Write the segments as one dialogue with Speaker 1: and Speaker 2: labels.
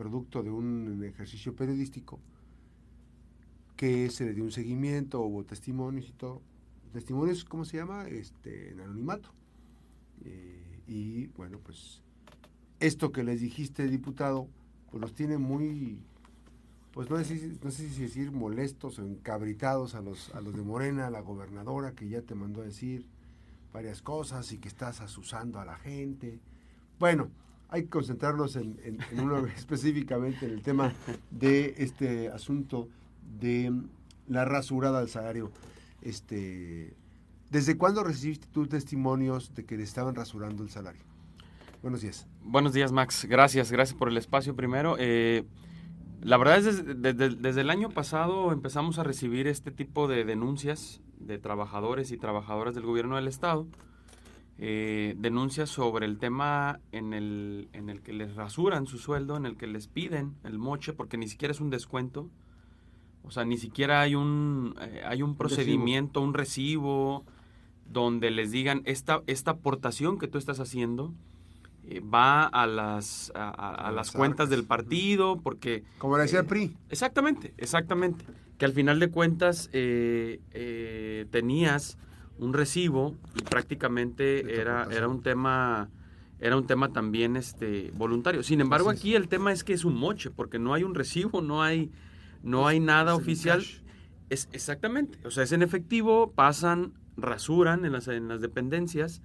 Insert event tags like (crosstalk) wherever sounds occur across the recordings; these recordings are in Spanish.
Speaker 1: producto de un ejercicio periodístico, que se le dio un seguimiento, hubo testimonios y todo. Testimonios, ¿cómo se llama? Este, en anonimato. Eh, y bueno, pues esto que les dijiste, diputado, pues los tiene muy, pues no sé, no sé si decir molestos o encabritados a los, a los de Morena, a la gobernadora que ya te mandó a decir varias cosas y que estás asusando a la gente. Bueno, hay que concentrarnos en, uno (laughs) específicamente en el tema de este asunto de la rasurada del salario. Este, ¿Desde cuándo recibiste tus testimonios de que le estaban rasurando el salario? Buenos días.
Speaker 2: Buenos días, Max. Gracias, gracias por el espacio primero. Eh, la verdad es desde, desde, el año pasado empezamos a recibir este tipo de denuncias de trabajadores y trabajadoras del gobierno del Estado eh, denuncias sobre el tema en el, en el que les rasuran su sueldo, en el que les piden el moche, porque ni siquiera es un descuento. O sea, ni siquiera hay un, eh, hay un procedimiento, un recibo, donde les digan, esta, esta aportación que tú estás haciendo eh, va a las, a, las cuentas del partido, porque...
Speaker 1: Como le decía el PRI.
Speaker 2: Exactamente, exactamente. Que al final de cuentas tenías un recibo y prácticamente era, era un tema era un tema también este voluntario. Sin embargo, aquí el tema es que es un moche, porque no hay un recibo, no hay no hay nada oficial. Es exactamente, o sea, es en efectivo, pasan, rasuran en las, en las dependencias.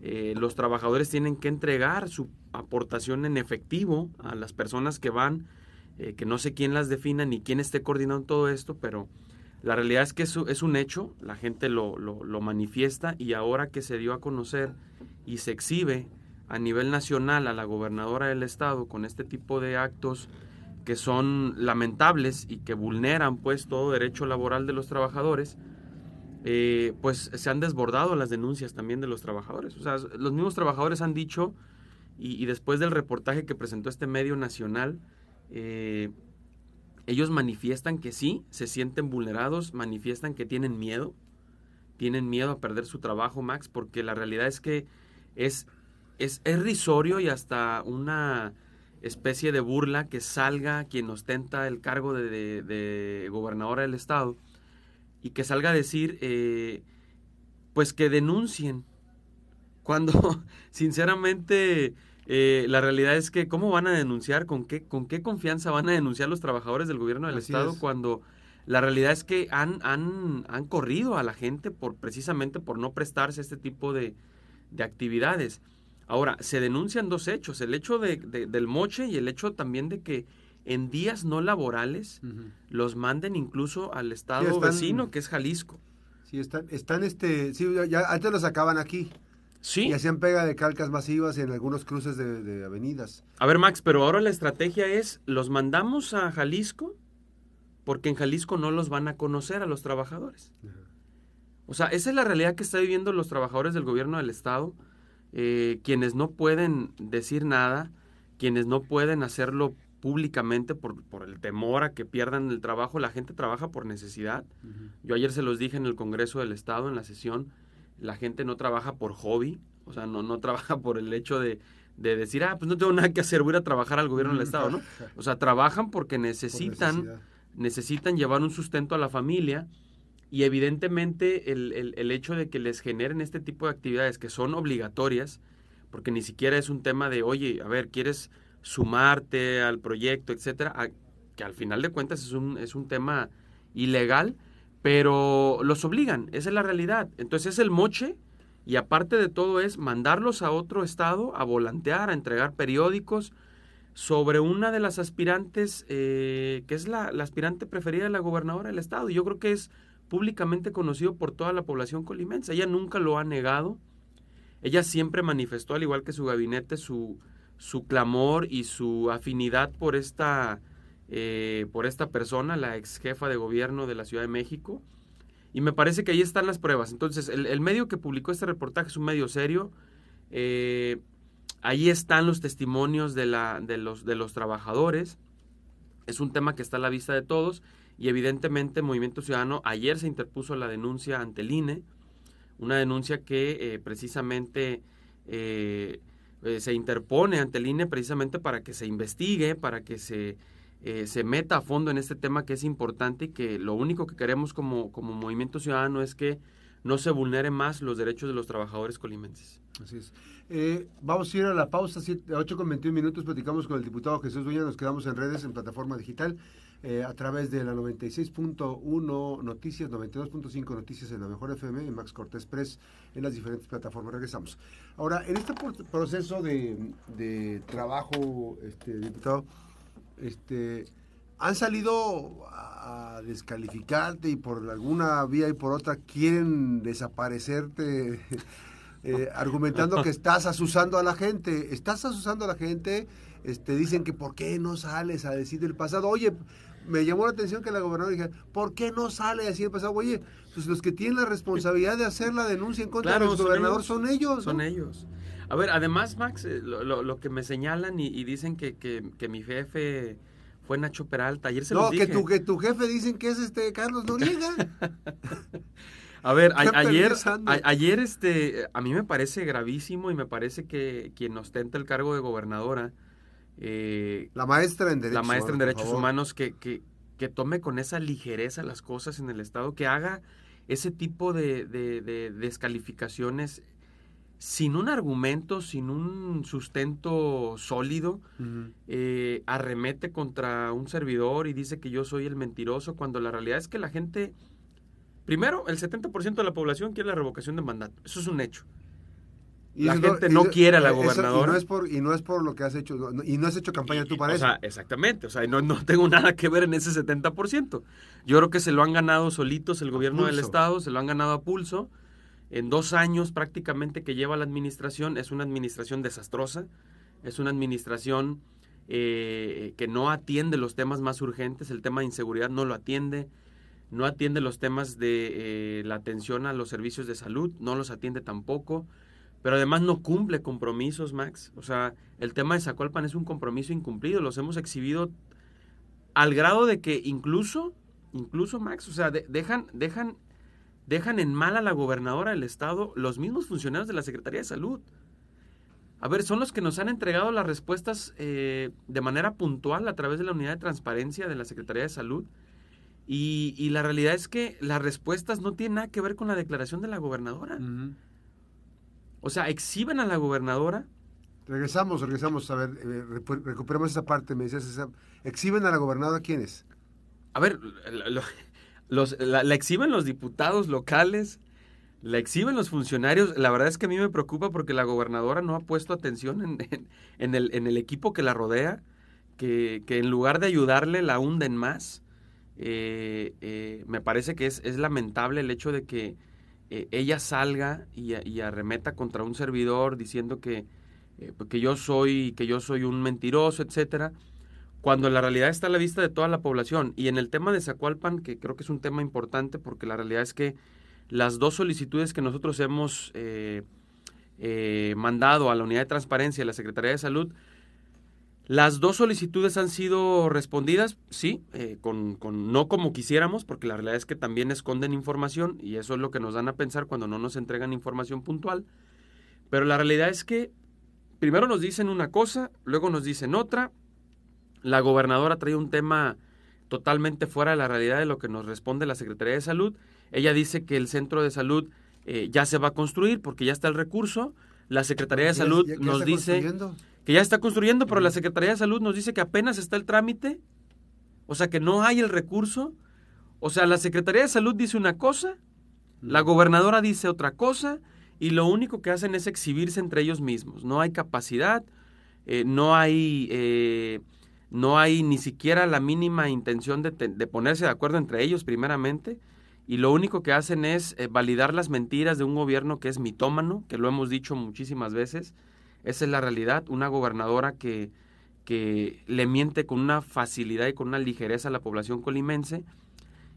Speaker 2: Eh, los trabajadores tienen que entregar su aportación en efectivo a las personas que van, eh, que no sé quién las defina ni quién esté coordinando todo esto, pero la realidad es que eso es un hecho, la gente lo, lo, manifiesta y ahora que se dio a conocer y se exhibe a nivel nacional a la gobernadora del estado con este tipo de actos que son lamentables y que vulneran pues todo derecho laboral de los trabajadores, eh, pues se han desbordado las denuncias también de los trabajadores. O sea, los mismos trabajadores han dicho, y, después del reportaje que presentó este medio nacional, eh, ellos manifiestan que sí, se sienten vulnerados, manifiestan que tienen miedo, tienen miedo a perder su trabajo, Max, porque la realidad es que es, es, risorio y hasta una especie de burla que salga quien ostenta el cargo de, de, gobernadora del estado y que salga a decir, eh, pues que denuncien, cuando (laughs) sinceramente eh, la realidad es que, ¿cómo van a denunciar? ¿Con qué, ¿Con qué confianza van a denunciar los trabajadores del gobierno del Estado cuando la realidad es que han, han, han corrido a la gente por precisamente por no prestarse este tipo de, actividades? Ahora, se denuncian dos hechos, el hecho de, del moche y el hecho también de que en días no laborales los manden incluso al estado vecino, que es Jalisco.
Speaker 1: Sí, están, están este, sí, ya antes los sacaban aquí.
Speaker 2: Sí.
Speaker 1: Y hacían pega de calcas masivas en algunos cruces de, avenidas.
Speaker 2: A ver, Max, pero ahora la estrategia es, los mandamos a Jalisco porque en Jalisco no los van a conocer a los trabajadores. O sea, esa es la realidad que están viviendo los trabajadores del gobierno del Estado, eh, quienes no pueden decir nada, quienes no pueden hacerlo públicamente por, por, el temor a que pierdan el trabajo. La gente trabaja por necesidad. Yo ayer se los dije en el Congreso del Estado, en la sesión, la gente no trabaja por hobby, o sea, no, no (laughs) trabaja por el hecho de, decir, ah, pues no tengo nada que hacer, voy a trabajar al gobierno del Estado, ¿no? (laughs) O sea, trabajan porque necesitan, necesitan llevar un sustento a la familia y evidentemente el, el, el, hecho de que les generen este tipo de actividades que son obligatorias, porque ni siquiera es un tema de, oye, a ver, ¿quieres sumarte al proyecto, etcétera? que al final de cuentas es un, es un tema ilegal, pero los obligan, esa es la realidad. Entonces es el moche y aparte de todo es mandarlos a otro estado a volantear, a entregar periódicos sobre una de las aspirantes, eh, que es la, aspirante preferida de la gobernadora del estado. Yo creo que es públicamente conocido por toda la población colimense. Ella nunca lo ha negado. Ella siempre manifestó, al igual que su gabinete, su, su clamor y su afinidad por esta eh, por esta persona, la ex jefa de gobierno de la Ciudad de México. Y me parece que ahí están las pruebas. Entonces, el, medio que publicó este reportaje es un medio serio. Eh, ahí están los testimonios de, los, trabajadores. Es un tema que está a la vista de todos. Y evidentemente Movimiento Ciudadano ayer se interpuso la denuncia ante el INE. Una denuncia que eh, precisamente eh, se interpone ante el INE precisamente para que se investigue, para que se, eh, se meta a fondo en este tema que es importante y que lo único que queremos como, como movimiento ciudadano es que no se vulneren más los derechos de los trabajadores colimenses.
Speaker 1: Así es. Eh, vamos a ir a la pausa, 8 con 21 minutos, platicamos con el diputado Jesús Duña, nos quedamos en redes, en plataforma digital, eh, a través de la 96.1 Noticias, 92.5 Noticias en la Mejor FM, en Max Cortés Press, en las diferentes plataformas. Regresamos. Ahora, en este proceso de, trabajo, este, diputado, este, han salido a descalificarte y por alguna vía y por otra quieren desaparecerte (laughs) eh, argumentando que estás asusando a la gente. Estás asusando a la gente, este, dicen que ¿por qué no sales a decir del pasado? Oye, me llamó la atención que la gobernadora dijera, ¿por qué no sale a decir el pasado? Oye, pues los que tienen la responsabilidad de hacer la denuncia en contra del gobernador son ellos.
Speaker 2: Son ellos. A ver, además, Max, eh, lo, que me señalan y, dicen que, que, mi jefe fue Nacho Peralta. Ayer se
Speaker 1: no, que tu, que tu jefe dicen que es este Carlos Noriega. (laughs)
Speaker 2: A ver, ayer, ayer este, a mí me parece gravísimo y me parece que quien ostenta el cargo de gobernadora,
Speaker 1: eh, la maestra en derechos,
Speaker 2: la maestra en derechos humanos, que, que, que, tome con esa ligereza las cosas en el Estado, que haga ese tipo de, de, descalificaciones sin un argumento, sin un sustento sólido, eh, arremete contra un servidor y dice que yo soy el mentiroso, cuando la realidad es que la gente Primero, el 70% de la población quiere la revocación de mandato. Eso es un hecho. la gente no, quiere a la gobernadora.
Speaker 1: y, no es por, y no es por lo que has hecho, y no has hecho campaña tú para eso.
Speaker 2: exactamente, o sea, no, no tengo (laughs) nada que ver en ese 70%. Yo creo que se lo han ganado solitos el gobierno del Estado, se lo han ganado a pulso. En dos años prácticamente que lleva la administración, es una administración desastrosa, es una administración eh, que no atiende los temas más urgentes, el tema de inseguridad no lo atiende, no atiende los temas de eh, la atención a los servicios de salud, no los atiende tampoco, pero además no cumple compromisos, Max. O sea, el tema de Zacualpan es un compromiso incumplido, los hemos exhibido al grado de que incluso, incluso Max, o sea, dejan, dejan, dejan en mal a la gobernadora del estado los mismos funcionarios de la Secretaría de Salud. A ver, son los que nos han entregado las respuestas eh, de manera puntual a través de la unidad de transparencia de la Secretaría de Salud y, la realidad es que las respuestas no tienen nada que ver con la declaración de la gobernadora. O sea, exhiben a la gobernadora.
Speaker 1: Regresamos, regresamos, a ver, eh, recuperamos esa parte, me decías, ¿exhiben a la gobernadora quiénes?
Speaker 2: A ver, los, la, exhiben los diputados locales, la exhiben los funcionarios. La verdad es que a mí me preocupa porque la gobernadora no ha puesto atención en, en, el, en el, equipo que la rodea, que, en lugar de ayudarle la hunden más. Eh, eh, me parece que es, lamentable el hecho de que eh, ella salga y, arremeta contra un servidor diciendo que, pues, que yo soy que yo soy un mentiroso, etcétera, cuando la realidad está a la vista de toda la población. Y en el tema de Zacualpan, que creo que es un tema importante porque la realidad es que las dos solicitudes que nosotros hemos mandado a la Unidad de Transparencia y a la Secretaría de Salud las dos solicitudes han sido respondidas, sí, eh, con, con, no como quisiéramos, porque la realidad es que también esconden información y eso es lo que nos dan a pensar cuando no nos entregan información puntual. Pero la realidad es que primero nos dicen una cosa, luego nos dicen otra. La gobernadora trae un tema totalmente fuera de la realidad de lo que nos responde la Secretaría de Salud. Ella dice que el centro de salud eh, ya se va a construir porque ya está el recurso. La Secretaría de Salud nos dice que ya está construyendo, pero la Secretaría de Salud nos dice que apenas está el trámite, o sea que no hay el recurso. O sea, la Secretaría de Salud dice una cosa, la gobernadora dice otra cosa, y lo único que hacen es exhibirse entre ellos mismos. No hay capacidad, eh, no hay... Eh, no hay ni siquiera la mínima intención de, de, ponerse de acuerdo entre ellos primeramente y lo único que hacen es eh, validar las mentiras de un gobierno que es mitómano, que lo hemos dicho muchísimas veces, esa es la realidad, una gobernadora que, que le miente con una facilidad y con una ligereza a la población colimense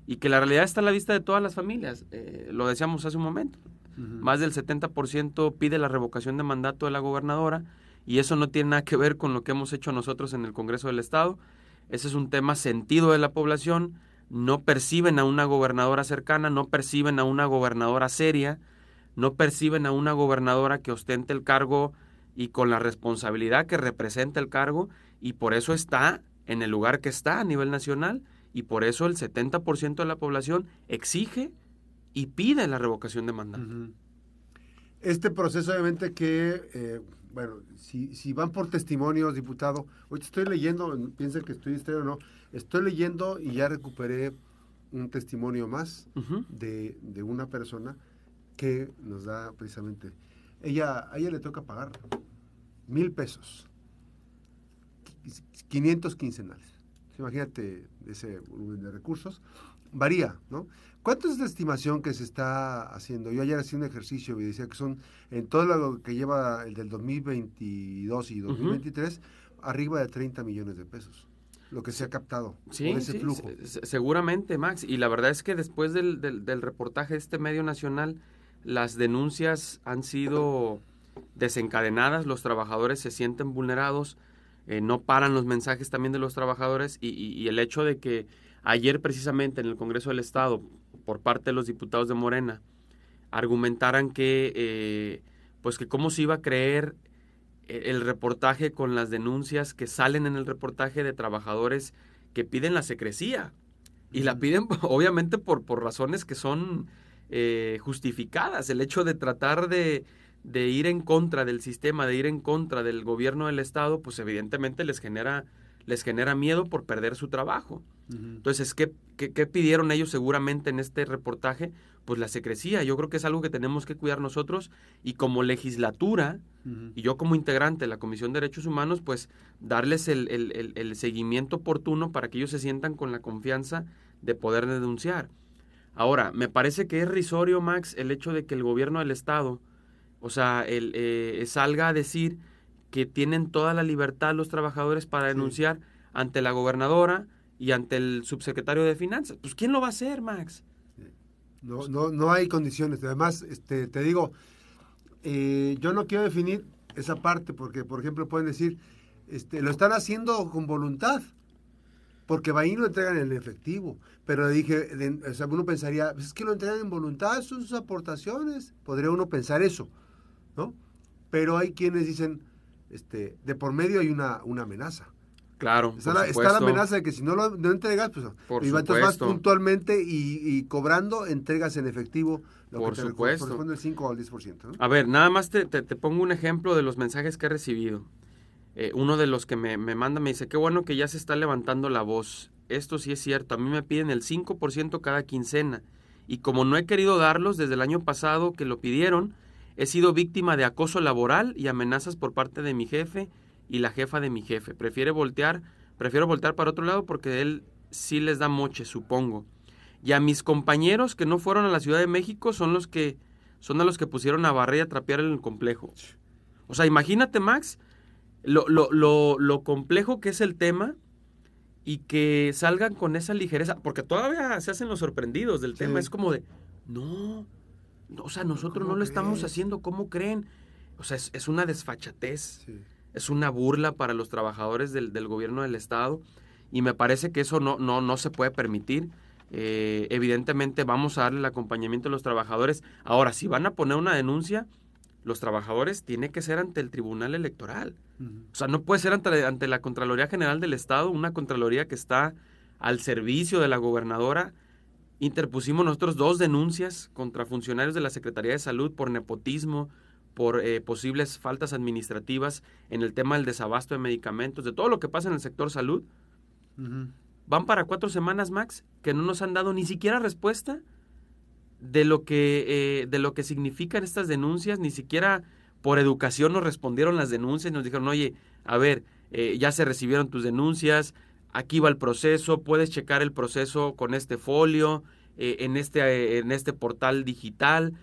Speaker 2: y que la realidad está a la vista de todas las familias. Eh, lo decíamos hace un momento. Más del 70% pide la revocación de mandato de la gobernadora y eso no tiene nada que ver con lo que hemos hecho nosotros en el Congreso del Estado. Ese es un tema sentido de la población. No perciben a una gobernadora cercana, no perciben a una gobernadora seria, no perciben a una gobernadora que ostente el cargo y con la responsabilidad que representa el cargo y por eso está en el lugar que está a nivel nacional y por eso el 70% de la población exige y pide la revocación de mandato.
Speaker 1: Este proceso obviamente que, eh, bueno, si, si, van por testimonios, diputado, hoy estoy leyendo, piensen que estoy distraído o no, estoy leyendo y ya recuperé un testimonio más de, de, una persona que nos da precisamente, ella, a ella le toca pagar mil pesos, 500 quincenales. Imagínate ese volumen de recursos. Varía, ¿no? ¿Cuánto es la estimación que se está haciendo? Yo ayer hacía un ejercicio y decía que son, en todo lo que lleva el del 2022 y 2023, arriba de 30 millones de pesos lo que se ha captado
Speaker 2: sí, ese flujo. seguramente, Max. Y la verdad es que después del, del, reportaje de este medio nacional, las denuncias han sido desencadenadas, los trabajadores se sienten vulnerados, eh, no paran los mensajes también de los trabajadores y, y, el hecho de que ayer precisamente en el Congreso del Estado, por parte de los diputados de Morena, argumentaran que, eh, pues que cómo se iba a creer el reportaje con las denuncias que salen en el reportaje de trabajadores que piden la secrecía. Y la piden (laughs) obviamente por, por razones que son eh, justificadas. El hecho de tratar de, de, ir en contra del sistema, de ir en contra del gobierno del Estado, pues evidentemente les genera, les genera miedo por perder su trabajo. Entonces, ¿qué, ¿qué, pidieron ellos seguramente en este reportaje? Pues la secrecía. Yo creo que es algo que tenemos que cuidar nosotros y como legislatura, y yo como integrante de la Comisión de Derechos Humanos, pues darles el, el, el, seguimiento oportuno para que ellos se sientan con la confianza de poder denunciar. Ahora, me parece que es risorio, Max, el hecho de que el gobierno del Estado, o sea, el, eh, salga a decir que tienen toda la libertad los trabajadores para denunciar ante la gobernadora, y ante el subsecretario de Finanzas. Pues ¿quién lo va a hacer, Max?
Speaker 1: No, no, no hay condiciones. Además, este, te digo, eh, yo no quiero definir esa parte porque, por ejemplo, pueden decir, este, lo están haciendo con voluntad, porque va y lo entregan en efectivo. Pero dije, o sea, uno pensaría, pues es que lo entregan en voluntad, son sus aportaciones. Podría uno pensar eso, ¿no? Pero hay quienes dicen, este, de por medio hay una, una amenaza.
Speaker 2: Claro.
Speaker 1: Está, la, amenaza de que si no lo entregas, pues
Speaker 2: por
Speaker 1: y vas puntualmente y, cobrando, entregas en efectivo
Speaker 2: lo por que te supuesto.
Speaker 1: corresponde el 5 al 10%.
Speaker 2: A ver, nada más te, te, pongo un ejemplo de los mensajes que he recibido. Eh, uno de los que me, me manda me dice, qué bueno que ya se está levantando la voz. Esto sí es cierto, a mí me piden el 5% cada quincena. Y como no he querido darlos desde el año pasado que lo pidieron, he sido víctima de acoso laboral y amenazas por parte de mi jefe y la jefa de mi jefe. Prefiere voltear, prefiero voltear para otro lado porque él sí les da moche, supongo. Y a mis compañeros que no fueron a la Ciudad de México son los que son a los que pusieron a barrer y a trapear en el complejo. O sea, imagínate, Max, lo, lo, lo, lo complejo que es el tema y que salgan con esa ligereza, porque todavía se hacen los sorprendidos del tema. Es como de, no, o sea, nosotros no lo estamos haciendo, ¿cómo creen? O sea, es, es una desfachatez. Sí es una burla para los trabajadores del, gobierno del Estado y me parece que eso no, no, no se puede permitir. Eh, evidentemente vamos a darle el acompañamiento a los trabajadores. Ahora, si van a poner una denuncia, los trabajadores tiene que ser ante el Tribunal Electoral. O sea, no puede ser ante, ante la Contraloría General del Estado, una Contraloría que está al servicio de la gobernadora. Interpusimos nosotros dos denuncias contra funcionarios de la Secretaría de Salud por nepotismo, por eh, posibles faltas administrativas en el tema del desabasto de medicamentos, de todo lo que pasa en el sector salud. Van para cuatro semanas, Max, que no nos han dado ni siquiera respuesta de lo que, eh, de lo que significan estas denuncias, ni siquiera por educación nos respondieron las denuncias, nos dijeron, oye, a ver, eh, ya se recibieron tus denuncias, aquí va el proceso, puedes checar el proceso con este folio, en, este, en este portal digital,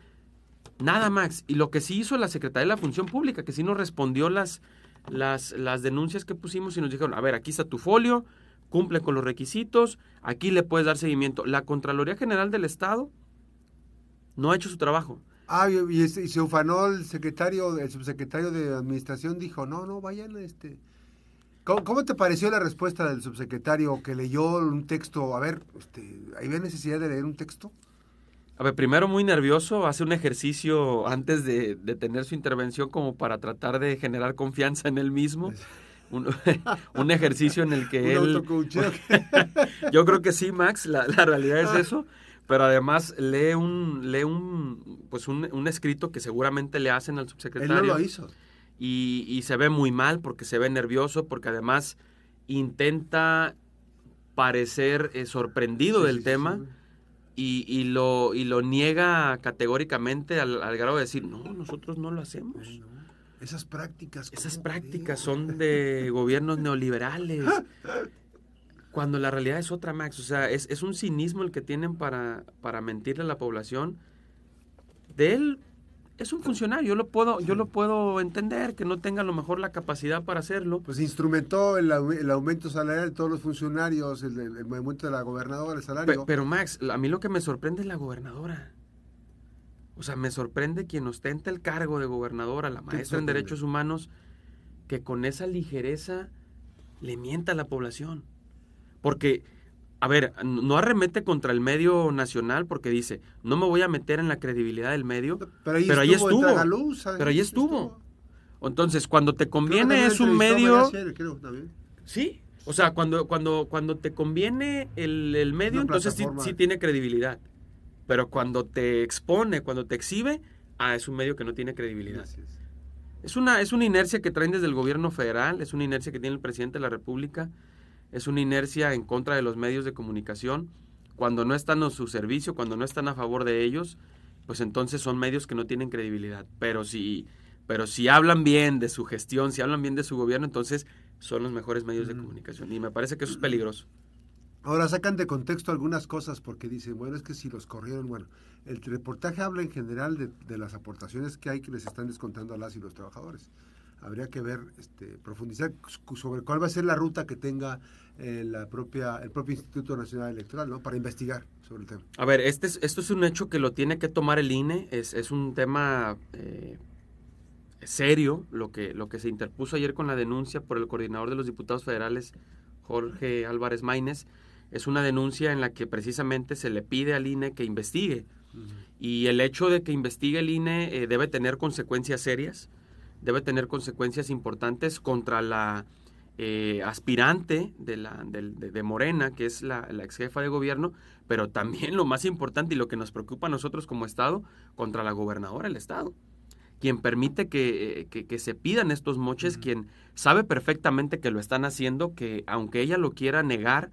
Speaker 2: Nada, Max. Y lo que sí hizo la Secretaría de la Función Pública, que sí nos respondió las, las, las denuncias que pusimos y nos dijeron, a ver, aquí está tu folio, cumple con los requisitos, aquí le puedes dar seguimiento. La Contraloría General del Estado no ha hecho su trabajo.
Speaker 1: Ah, y, se ufanó el secretario, el subsecretario de Administración, dijo, no, no, vayan, este... ¿Cómo, te pareció la respuesta del subsecretario que leyó un texto? A ver, este, ¿hay necesidad de leer un texto?
Speaker 2: A ver, primero muy nervioso, hace un ejercicio antes de, tener su intervención como para tratar de generar confianza en él mismo. Un, (laughs) un ejercicio en el que (laughs) él... (laughs) yo creo que sí, Max, la, realidad es eso, pero además lee un, lee un, pues un, escrito que seguramente le hacen al subsecretario.
Speaker 1: Él no lo hizo.
Speaker 2: Y, y se ve muy mal porque se ve nervioso, porque además intenta parecer eh, sorprendido del tema y, y, lo, y lo niega categóricamente al, grado de decir, no, nosotros no lo hacemos.
Speaker 1: Esas prácticas.
Speaker 2: Esas prácticas son de (laughs) gobiernos neoliberales. Cuando la realidad es otra, Max. O sea, es, es un cinismo el que tienen para, para mentirle a la población. De él es un funcionario, yo lo puedo, yo lo puedo entender, que no tenga a lo mejor la capacidad para hacerlo.
Speaker 1: Pues instrumentó el, aumento salarial de todos los funcionarios, el, aumento de la gobernadora, el salario.
Speaker 2: Pero, Max, a mí lo que me sorprende es la gobernadora. O sea, me sorprende quien ostenta el cargo de gobernadora, la maestra en derechos humanos, que con esa ligereza le mienta a la población. Porque a ver, no arremete contra el medio nacional porque dice, no me voy a meter en la credibilidad del medio, pero ahí estuvo. pero ahí estuvo. Entonces, cuando te conviene es un medio... sí, o sea, cuando, cuando, cuando te conviene el, medio, entonces sí, tiene credibilidad. Pero cuando te expone, cuando te exhibe, ah, es un medio que no tiene credibilidad. Es una, es una inercia que traen desde el gobierno federal, es una inercia que tiene el presidente de la República es una inercia en contra de los medios de comunicación. Cuando no están a su servicio, cuando no están a favor de ellos, pues entonces son medios que no tienen credibilidad. Pero si, pero si hablan bien de su gestión, si hablan bien de su gobierno, entonces son los mejores medios de comunicación. Y me parece que eso es peligroso.
Speaker 1: Ahora sacan de contexto algunas cosas porque dicen, bueno, es que si los corrieron, bueno, el reportaje habla en general de, de las aportaciones que hay que les están descontando a las y los trabajadores habría que ver, este, profundizar sobre cuál va a ser la ruta que tenga eh, la propia, el propio Instituto Nacional Electoral, ¿no? Para investigar sobre el tema.
Speaker 2: A ver, este es, esto es un hecho que lo tiene que tomar el INE, es, es un tema eh, serio, lo que, lo que se interpuso ayer con la denuncia por el coordinador de los diputados federales, Jorge Álvarez Maínez, es una denuncia en la que precisamente se le pide al INE que investigue. Y el hecho de que investigue el INE eh, debe tener consecuencias serias debe tener consecuencias importantes contra la eh, aspirante de, la, de, Morena, que es la, ex jefa de gobierno, pero también lo más importante y lo que nos preocupa a nosotros como Estado, contra la gobernadora del Estado, quien permite que, eh, se pidan estos moches, quien sabe perfectamente que lo están haciendo, que aunque ella lo quiera negar,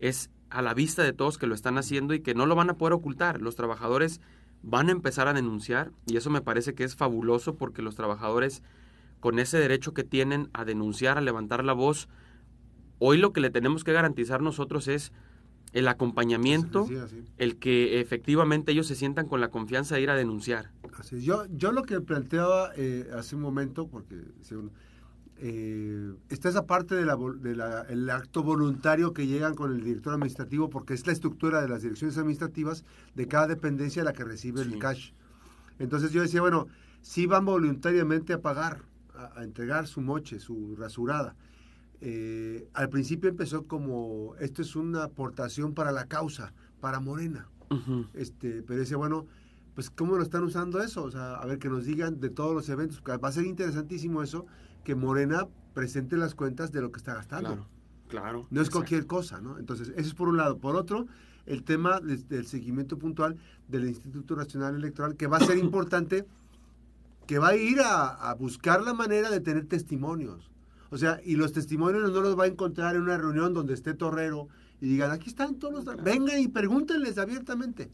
Speaker 2: es a la vista de todos que lo están haciendo y que no lo van a poder ocultar. Los trabajadores van a empezar a denunciar y eso me parece que es fabuloso porque los trabajadores con ese derecho que tienen a denunciar, a levantar la voz, hoy lo que le tenemos que garantizar nosotros es el acompañamiento, el que efectivamente ellos se sientan con la confianza de ir a denunciar.
Speaker 1: Yo, yo lo que planteaba eh, hace un momento, porque eh, está esa parte del de acto voluntario que llegan con el director administrativo, porque es la estructura de las direcciones administrativas de cada dependencia la que recibe el cash. Entonces yo decía, bueno, si van voluntariamente a pagar, a, entregar su moche, su rasurada. Eh, al principio empezó como, esto es una aportación para la causa, para Morena. este, pero decía, bueno, pues ¿cómo lo están usando eso? O sea, a ver, que nos digan de todos los eventos. Va a ser interesantísimo eso, que Morena presente las cuentas de lo que está gastando.
Speaker 2: Claro, claro.
Speaker 1: No es cualquier cosa, ¿no? Entonces, eso es por un lado. Por otro, el tema del seguimiento puntual del Instituto Nacional Electoral, que va a ser (coughs) importante, que va a ir a, buscar la manera de tener testimonios. O sea, y los testimonios no los va a encontrar en una reunión donde esté Torrero y digan, aquí están todos los... Vengan y pregúntenles abiertamente.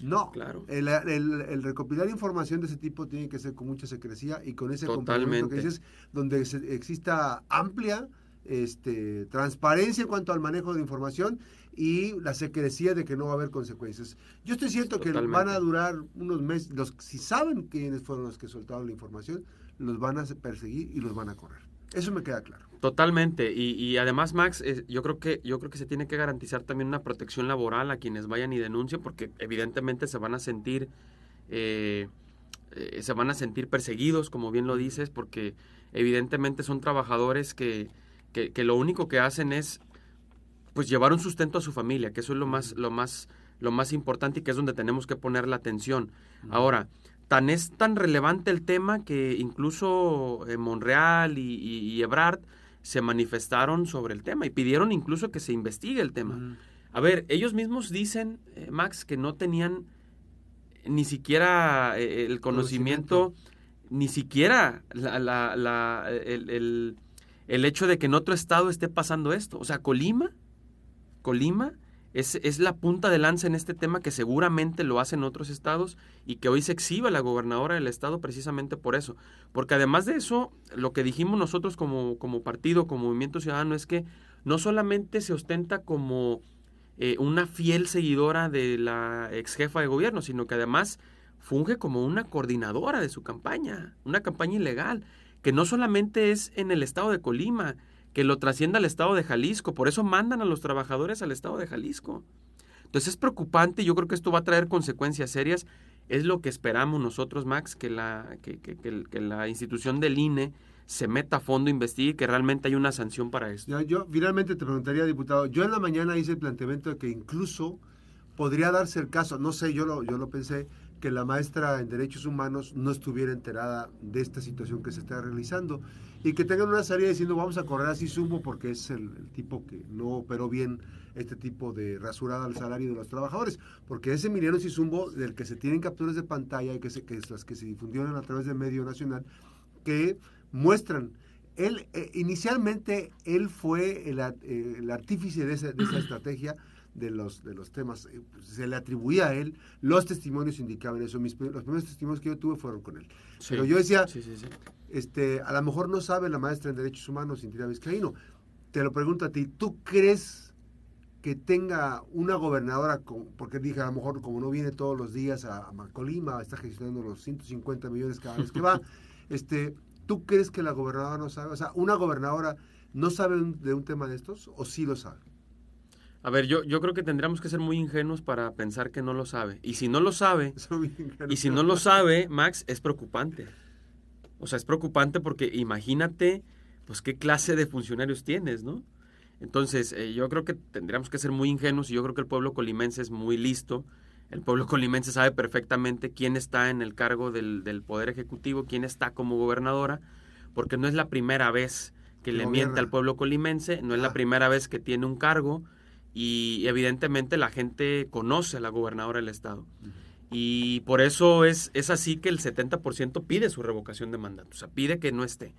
Speaker 1: No, claro. el, recopilar información de ese tipo tiene que ser con mucha secrecía y con ese
Speaker 2: comportamiento
Speaker 1: que dices, donde exista amplia este, transparencia en cuanto al manejo de información y la secrecía de que no va a haber consecuencias. Yo estoy cierto que van a durar unos meses, los si saben quiénes fueron los que soltaron la información, los van a perseguir y los van a correr. Eso me queda claro.
Speaker 2: Totalmente. Y, además, Max, yo creo que yo creo que se tiene que garantizar también una protección laboral a quienes vayan y denuncien, porque evidentemente se van a sentir eh, eh, se van a sentir perseguidos, como bien lo dices, porque evidentemente son trabajadores que, que, lo único que hacen es pues llevar un sustento a su familia, que eso es lo más lo más lo más importante y que es donde tenemos que poner la atención. Ahora, tan es tan relevante el tema que incluso eh, Monreal y, Ebrard se manifestaron sobre el tema y pidieron incluso que se investigue el tema. A ver, ellos mismos dicen, eh, Max, que no tenían ni siquiera eh, el conocimiento, ni siquiera el, el hecho de que en otro estado esté pasando esto. O sea, Colima, Colima es, la punta de lanza en este tema que seguramente lo hacen otros estados y que hoy se exhibe la gobernadora del estado precisamente por eso. Porque además de eso, lo que dijimos nosotros como, como partido, como movimiento ciudadano, es que no solamente se ostenta como eh, una fiel seguidora de la ex jefa de gobierno, sino que además funge como una coordinadora de su campaña, una campaña ilegal, que no solamente es en el estado de Colima, que lo trascienda al estado de Jalisco. Por eso mandan a los trabajadores al estado de Jalisco. Entonces es preocupante yo creo que esto va a traer consecuencias serias. Es lo que esperamos nosotros, Max, que la, que, que, que, la institución del INE se meta a fondo, investigue que realmente hay una sanción para esto.
Speaker 1: yo finalmente te preguntaría, diputado, yo en la mañana hice el planteamiento de que incluso podría darse el caso, no sé, yo lo, yo lo pensé, que la maestra en Derechos Humanos no estuviera enterada de esta situación que se está realizando y que tengan una salida diciendo vamos a correr así sumo porque es el, tipo que no operó bien este tipo de rasurada al salario de los trabajadores, porque ese Emiliano Sisumbo del que se tienen capturas de pantalla y que, que las que se difundieron a través del medio nacional, que muestran, él eh, inicialmente él fue el, eh, artífice de esa estrategia de los, de los temas. Eh, se le atribuía a él, los testimonios indicaban eso. Mis, los primeros testimonios que yo tuve fueron con él. Pero yo decía, este, a lo mejor no sabe la maestra en Derechos Humanos, Cintia Vizcaíno. Te lo pregunto a ti, ¿tú crees que tenga una gobernadora, porque dije, a lo mejor como no viene todos los días a, a Colima, está gestionando los 150 millones cada vez que va, (laughs) este, ¿tú crees que la gobernadora no sabe? O sea, ¿una gobernadora no sabe de un tema de estos o sí lo sabe?
Speaker 2: A ver, yo, yo creo que tendríamos que ser muy ingenuos para pensar que no lo sabe. Y si no lo sabe, (laughs) y si no lo sabe, Max, es preocupante. O sea, es preocupante porque imagínate, pues, qué clase de funcionarios tienes, ¿no? Entonces, eh, yo creo que tendríamos que ser muy ingenuos y yo creo que el pueblo colimense es muy listo. El pueblo colimense sabe perfectamente quién está en el cargo del, del Poder Ejecutivo, quién está como gobernadora, porque no es la primera vez que le miente al pueblo colimense, no es la primera vez que tiene un cargo y evidentemente la gente conoce a la gobernadora del estado. Y por eso es, es así que el 70% pide su revocación de mandato, o sea, pide que no esté.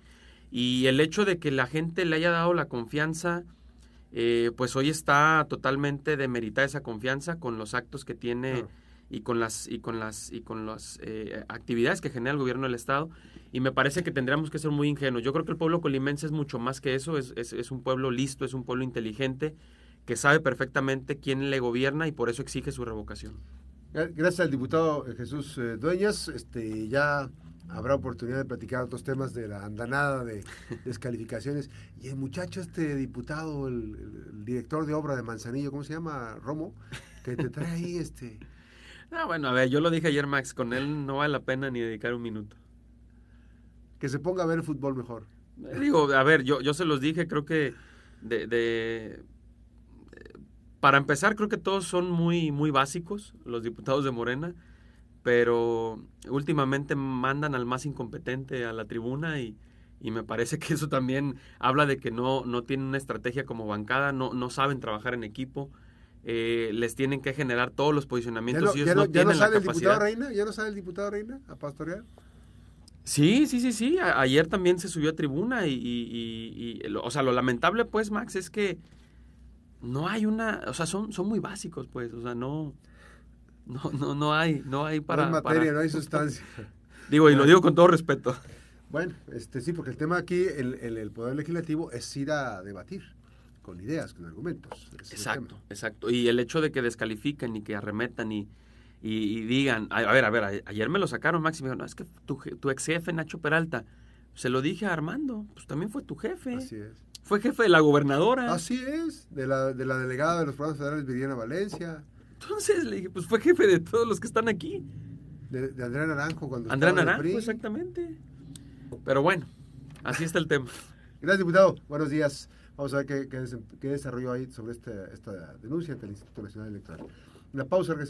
Speaker 2: Y el hecho de que la gente le haya dado la confianza, eh, pues hoy está totalmente demeritada esa confianza con los actos que tiene y con las y con las y con las eh, actividades que genera el gobierno del estado. Y me parece que tendríamos que ser muy ingenuos. Yo creo que el pueblo colimense es mucho más que eso, es, es, es un pueblo listo, es un pueblo inteligente que sabe perfectamente quién le gobierna y por eso exige su revocación.
Speaker 1: Gracias al diputado Jesús eh, Dueñas. Este, ya habrá oportunidad de platicar otros temas de la andanada de (laughs) descalificaciones. Y el muchacho, este diputado, el, director de obra de Manzanillo, ¿cómo se llama? Romo, que te trae ahí (laughs) este...
Speaker 2: Ah, bueno, a ver, yo lo dije ayer, Max, con él no vale la pena ni dedicar un minuto.
Speaker 1: Que se ponga a ver el fútbol mejor.
Speaker 2: Digo, a ver, yo, yo se los dije, creo que de para empezar, creo que todos son muy, muy básicos, los diputados de Morena, pero últimamente mandan al más incompetente a la tribuna y, me parece que eso también habla de que no, no tienen una estrategia como bancada, no, no saben trabajar en equipo. Eh, les tienen que generar todos los posicionamientos.
Speaker 1: ¿Ya no, ya no, sabe el diputado Reina? ¿Ya no sabe el diputado Reina a pastorear?
Speaker 2: Sí, sí, sí, sí. ayer también se subió a tribuna y, y, y, o sea, lo lamentable, pues, Max, es que no hay una, o sea, son, son muy básicos, pues, o sea, no, no, no, no hay, no hay para...
Speaker 1: No hay materia, no hay sustancia. (laughs)
Speaker 2: digo, y lo digo con todo respeto.
Speaker 1: Bueno, este sí, porque el tema aquí, el, el, Poder Legislativo, es ir a debatir con ideas, con argumentos.
Speaker 2: exacto, exacto. Y el hecho de que descalifiquen y que arremetan y, y, digan, a, ver, a ver, ayer me lo sacaron, Máximo, me dijo, no, es que tu, tu ex jefe, Nacho Peralta, se lo dije a Armando, pues también fue tu jefe.
Speaker 1: Así es.
Speaker 2: Fue jefe de la gobernadora.
Speaker 1: Así es, de la, de la delegada de los programas federales, Viridiana Valencia.
Speaker 2: Entonces le dije, pues fue jefe de todos los que están aquí.
Speaker 1: De, de Andrea Naranjo cuando
Speaker 2: Andrea Naranjo, exactamente. Pero bueno, así está el tema.
Speaker 1: Gracias, diputado. Buenos días. Vamos a ver qué, qué, desarrollo hay sobre este, esta denuncia ante el Instituto Nacional Electoral. La pausa regresamos.